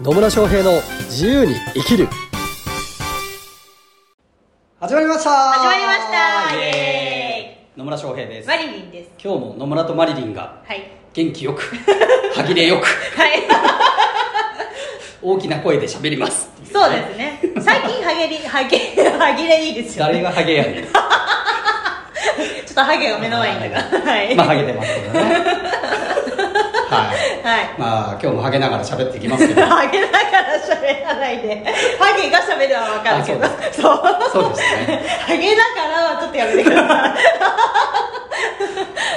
野村翔平の自由に生きる。始まりました。始まりました。イエーイ。野村翔平です。マリリンです。今日も野村とマリリンがはい。元気よく 歯切れよくはい。大きな声で喋ります。そうですね。最近ハゲりハゲハゲれいいですよ誰がハゲやねん。ちょっとハゲが目の前に。いたからはい。まあハゲてますけどねはい。はい。まあ今日もハゲながら喋っていきますけど。ハゲながら喋らないで。ハゲが喋るは分かるけど。あそうそう。ですね。ハゲながらはちょっとやめてください。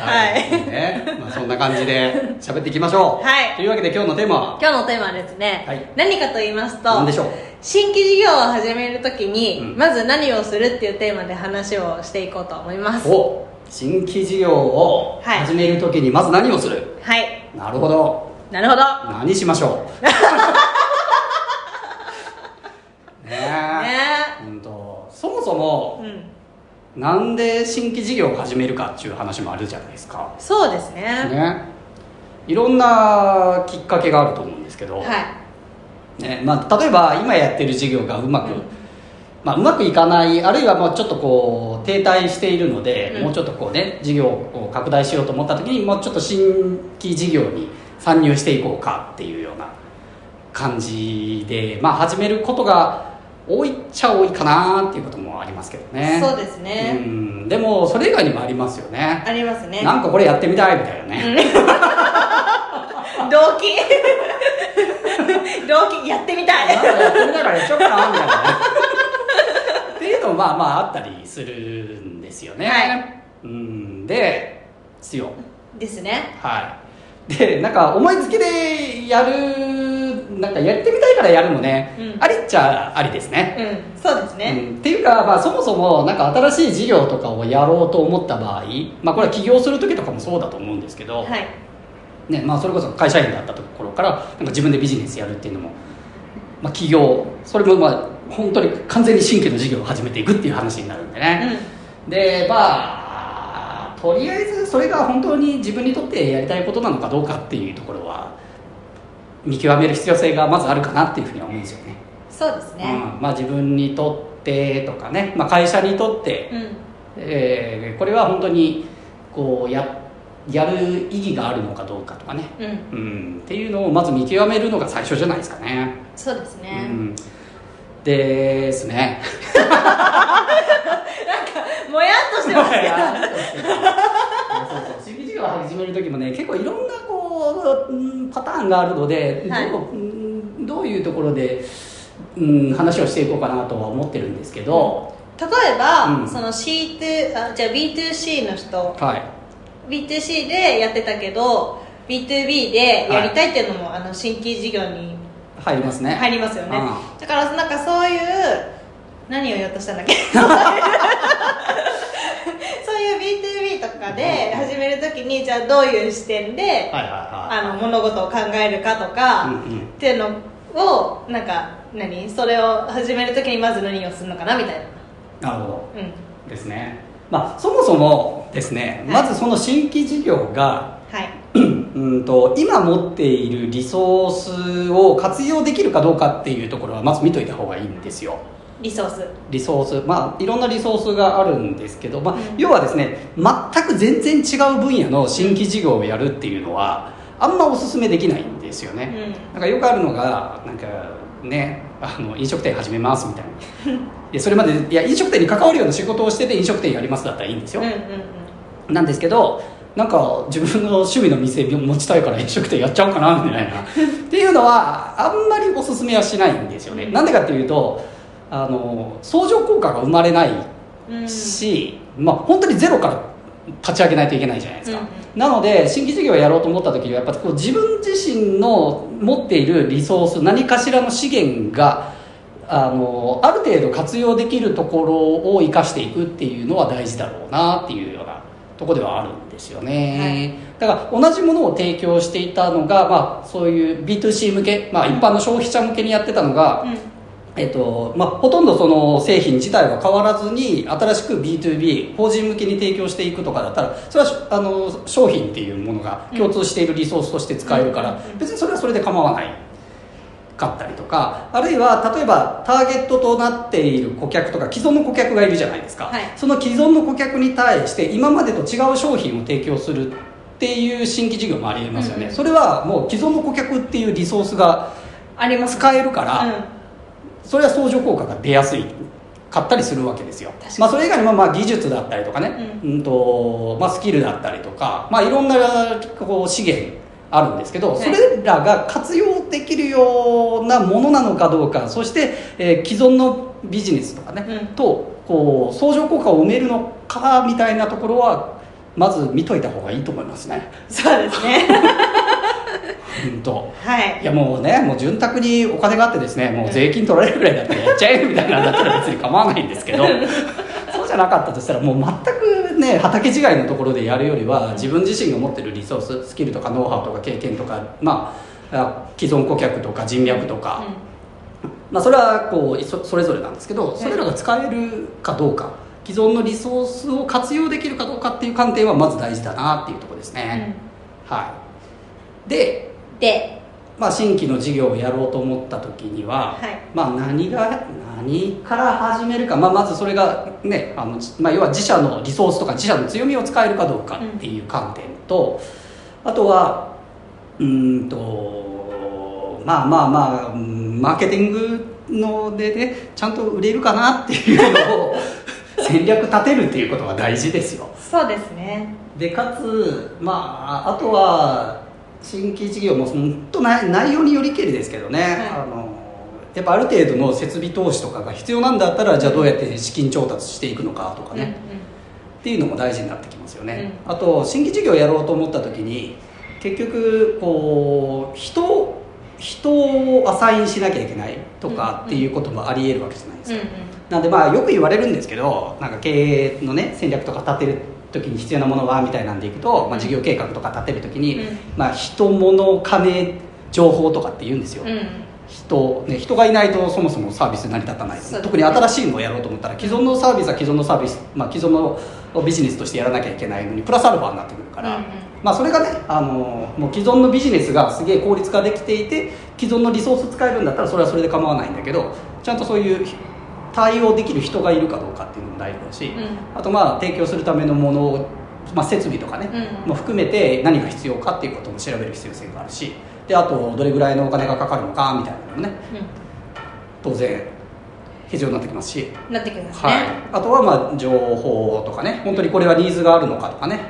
はい。ね。まあ、そんな感じで喋っていきましょう。はい。というわけで今日のテーマは？今日のテーマはですね、はい。何かと言いますと何でしょう？新規事業を始めるときに、うん。まず何をするっていうテーマで話をしていこうと思います。お新規事業をはい。始めるときにまず何をする、はいなるほど。なるほど。何しましょう。ねえ。ねうんとそもそもうん。なんで新規事業を始めるかっていう話もあるじゃないですか。そうですね。ね。いろんなきっかけがあると思うんですけど、はい。ねまあ、例えば今やってる事業がうまく、うんまあ、うまくいかないあるいはもうちょっとこう停滞しているので、うん。もうちょっとこうね事業を拡大しようと思った時にもうちょっと新規事業に参入していこうかっていうような感じで、まあ、始めることが多いっちゃ多いかなっていうこともありますけどね。そうですね。うん。でもそれ以外にもありますよね。ありますね。なんかこれやってみたいみたいなね、動機？動機？やってみたい。やってみたからやっちゃおうかなみたいなねまあまああったりするんですよね、はい。うん。ですよですね。はい。でなんか思いつきでやるなんかやってみたいからやるのね、うん。ありっちゃありですね、うん。そうですね、うん、っていうか、まあ、そもそもなんか新しい事業とかをやろうと思った場合、まあ、これは起業する時とかもそうだと思うんですけど、はい。ねまあ、それこそ会社員だったところからなんか自分でビジネスやるっていうのも、まあ、起業それもまあ本当に完全に新規の事業を始めていくっていう話になるんでね、でまあとりあえずそれが本当に自分にとってやりたいことなのかどうかっていうところは見極める必要性がまずあるかなっていうふうには思うんですよね、そうですね。うん。まあ、自分にとってとかね、まあ、会社にとって、うん、えーこれは本当にこうややる意義があるのかどうかとかね。うん、うん、っていうのをまず見極めるのが最初じゃないですかね。そうですね、うん、ですね。もやっとしてますけどそうそう新規事業を始める時もね結構いろんなこう、うんパターンがあるので、はい。どういうところで、うん、話をしていこうかなとは思ってるんですけど、例えば、うん。その C2 あじゃあ B2C の人。はい。B2C でやってたけど B2B でやりたいっていうのも、あの新規事業に入りますね。入りますよね、うだからなんかそういう何を言おうとしたんだっけ？そういう B2B とかで始めるときにじゃあどういう視点で、物事を考えるかとか、うんうん。っていうのをなんか何？それを始めるときにまず何をするのかなみたいな。なるほど。うん。ですね。まあそもそもですね、はいまずその新規事業がはいうんと今持っているリソースを活用できるかどうかっていうところはまず見といた方がいいんですよ。リソース。リソース。まあいろんなリソースがあるんですけど、まあうん要はですね全く全然違う分野の新規事業をやるっていうのはあんまおすすめできないんですよね、なんかよくあるのがなんかねあの飲食店始めますみたいな。いやそれまでいや飲食店に関わるような仕事をしてて飲食店やりますだったらいいんですよ、うんうんうん。なんですけどなんか自分の趣味の店持ちたいから飲食店やっちゃおうかなみたいな。っていうのはあんまりおすすめはしないんですよね。なんでかっていうとあの相乗効果が生まれないうん。し、まあ本当にゼロから立ち上げないといけないじゃないですか、うんなので新規事業をやろうと思った時にはやっぱこう自分自身の持っているリソース何かしらの資源があのある程度活用できるところを生かしていくっていうのは大事だろうなっていうようなところではあるんですよね、だから同じものを提供していたのが、まあ、そういう B2C 向け、まあ、一般の消費者向けにやってたのが、うん。えっとまあ、ほとんどその製品自体は変わらずに新しく B2B 法人向けに提供していくとかだったらそれはあの商品っていうものが共通しているリソースとして使えるから、うん。別にそれはそれで構わないかったりとかあるいは例えばターゲットとなっている顧客とか既存の顧客がいるじゃないですか、はい。その既存の顧客に対して今までと違う商品を提供するっていう新規事業もありえますよね、うん。それはもう既存の顧客っていうリソースがあります使えるから、うん。それは相乗効果が出やすいかったりするわけですよ。まあ、それ以外にもまあ技術だったりとかね、うんとまあ、スキルだったりとか、まあ、いろんなこう資源あるんですけど、はい。それらが活用できるようなものなのかどうかそして、えー既存のビジネスとかね、うん。とこう相乗効果を埋めるのかみたいなところはまず見といた方がいいと思いますね。そうですね。うんとはい。いやもうねもう潤沢にお金があってですねもう税金取られるぐらいだったらやっちゃえみたいなんだったら別に構わないんですけど そうじゃなかったとしたらもう全くね畑違いのところでやるよりは自分自身が持ってるリソーススキルとかノウハウとか経験とかまああ既存顧客とか人脈とか、まあ、それはこうそそれぞれなんですけどそれらが使えるかどうか。既存のリソースを活用できるかどうかっていう観点はまず大事だなっていうところですうん。ね、はい。でで。まあ、新規の事業をやろうと思った時には、はい。まあ、何が何から始めるか、まあ、まずそれがねあの、まあ、要は自社のリソースとか自社の強みを使えるかどうかっていう観点と、あとはうーんとまあまあまあうんマーケティングのでねちゃんと売れるかなっていうのを 戦略立てるっていうことが大事ですよ。そうですね。でかつまああとは新規事業も本当内内容によりけりですけどね、はい。あのやっぱある程度の設備投資とかが必要なんだったらじゃあどうやって資金調達していくのかとかね、っていうのも大事になってきますよね、あと新規事業をやろうと思った時に結局こう人人をアサインしなきゃいけないとかっていうこともありえるわけじゃないですか、うんうん。なんでまあよく言われるんですけどなんか経営のね戦略とか立てる時に必要なものはみたいなんでいくと、まあ、事業計画とか立てる時に、うん。まあ、人物金情報とかって言うんですよ、うんうん人ね、人がいないとそもそもサービス成り立たない、ね。特に新しいのをやろうと思ったら既存のサービスは既存のサービス、まあ、既存のビジネスとしてやらなきゃいけないのにプラスアルファになってくるから、うんうん。まあ、それがねあのもう既存のビジネスがすげえ効率化できていて既存のリソース使えるんだったらそれはそれで構わないんだけどちゃんとそういう対応できる人がいるかどうかっていうのも大事だし、うん。あとまあ提供するためのものを、まあ、設備とかね、うん。も含めて何が必要かっていうことも調べる必要性があるしであとどれぐらいのお金がかかるのかみたいなのもね当然必要になってきますし、うんなってきますはい。ね、あとはまあ情報とかね。本当にこれはニーズがあるのかとかね。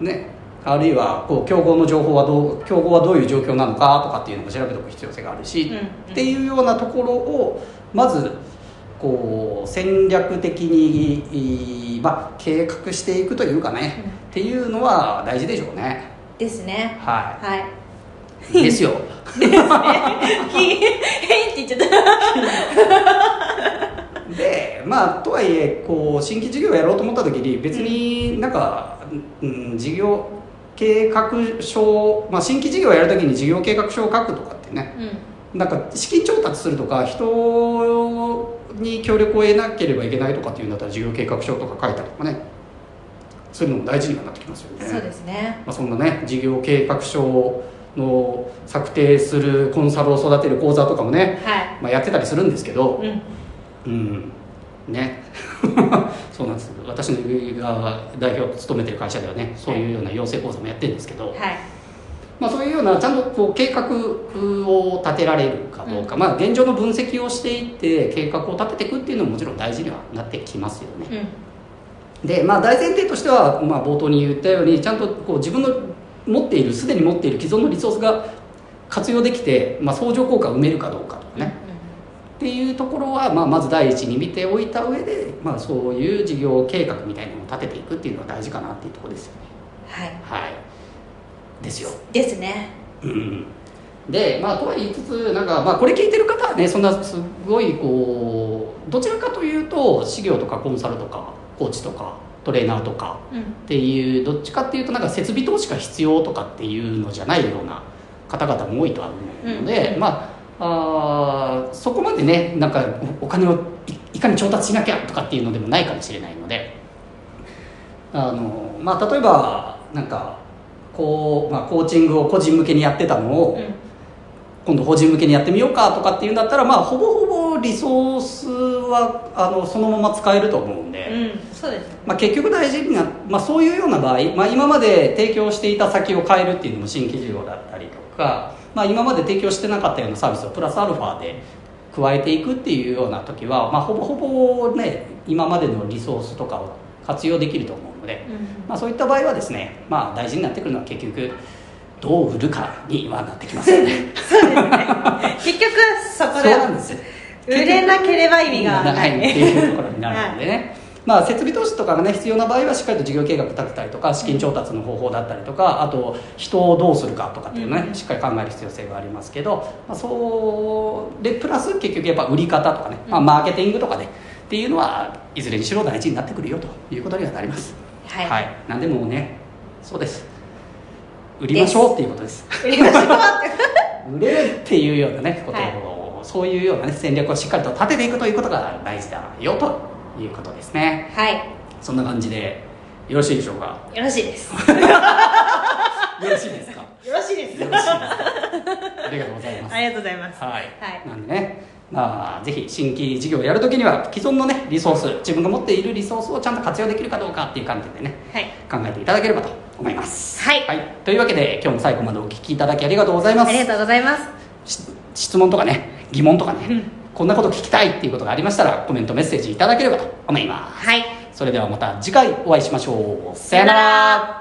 ね。あるいはこう競合の情報はどう競合はどういう状況なのかとかっていうのも調べておく必要性があるし、うんうん。っていうようなところをまずこう戦略的に、いまあ、計画していくというかね、うん。っていうのは大事でしょうね。うんですね。ははいいですよへんって言っちゃった。でまあとはいえこう新規事業をやろうと思った時に別になんか、うん、事業計画書、まあ、新規事業をやる時に事業計画書を書くとかってね。うん。なんか資金調達するとか人に協力を得なければいけないとかっていうんだったら事業計画書とか書いたりとかね。そういうのも大事にはなってきますよね。そうですね。まあ、そんなね事業計画書の策定するコンサルを育てる講座とかもね、はまあ、やってたりするんですけどい、うん。うん。ね。そうなんです。私のが代表を務めてる会社ではねそういうような養成講座もやってるんですけど、はい。まあ、そういうようなちゃんとこう計画を立てられるかどうか、まあ、現状の分析をしていって計画を立てていくっていうのももちろん大事にはなってきますよね。うん。で、まあ、大前提としては、まあ、冒頭に言ったようにちゃんとこう自分の持っているすでに持っている既存のリソースが活用できて、まあ、相乗効果を埋めるかどうかとかね、っていうところは、まあ、まず第一に見ておいた上で、まあ、そういう事業計画みたいなのを立てていくっていうのが大事かなっていうところですよね。はい。はい。ですよ。ですね。うんでまあとは言いつつなんか、まあ、これ聞いてる方はねそんなすごいこうどちらかというと事業とかコンサルとかコーチとかトレーナーとかうんっていうどっちかっていうとなんか設備投資が必要とかっていうのじゃないような方々も多いとは思うので、うん。まああーそこまでねなんかおお金をいいかに調達しなきゃとかっていうのでもないかもしれないのであの、まあ、例えばなんかこう、まあ、コーチングを個人向けにやってたのを、うん今度法人向けにやってみようかとかっていうんだったらまあほぼほぼリソースはあのそのまま使えると思うんで、うんそうですね。まあ、結局大事な、まあ、そういうような場合、まあ、今まで提供していた先を変えるっていうのも新規事業だったりとか、まあ、今まで提供してなかったようなサービスをプラスアルファで加えていくっていうような時は、まあ、ほぼほぼね今までのリソースとかを活用できると思うので、うん。まあ、そういった場合はですね、まあ、大事になってくるのは結局どう売るかにはなってきますよね。そうですね。結局そこで売れなければ意味がなないいっていうところになるのでね、まあ、設備投資とかがね必要な場合はしっかりと事業計画立てたりとか資金調達の方法だったりとかあと人をどうするかとかっていうのね、うん。しっかり考える必要性がありますけど、まあ、そうでプラス結局やっぱ売り方とかね、まあ、マーケティングとかねっていうのはいずれにしろ大事になってくるよということにはなります。はい。なんでもうねそうです売りましょうっていうことです。売れるっていうようなねことを、はいそういうような、ね、戦略をしっかりと立てていくということが大事だよということですね。はい。そんな感じでよろしいでしょうか？よろしいです。よ よろしいですか？ろしいです。よろしいですか？ありがとうございます。ありがとうございます。はい、はい。なんでねまあぜひ新規事業をやるときには既存のねリソース自分が持っているリソースをちゃんと活用できるかどうかっていう観点でねはい。考えていただければと思います。はい。というわけで今日も最後までお聞きいただきありがとうございます。ありがとうございます。し質問とかね疑問とかね、うん。こんなこと聞きたいっていうことがありましたらコメントメッセージいただければと思います。はい。それではまた次回お会いしましょう。さよなら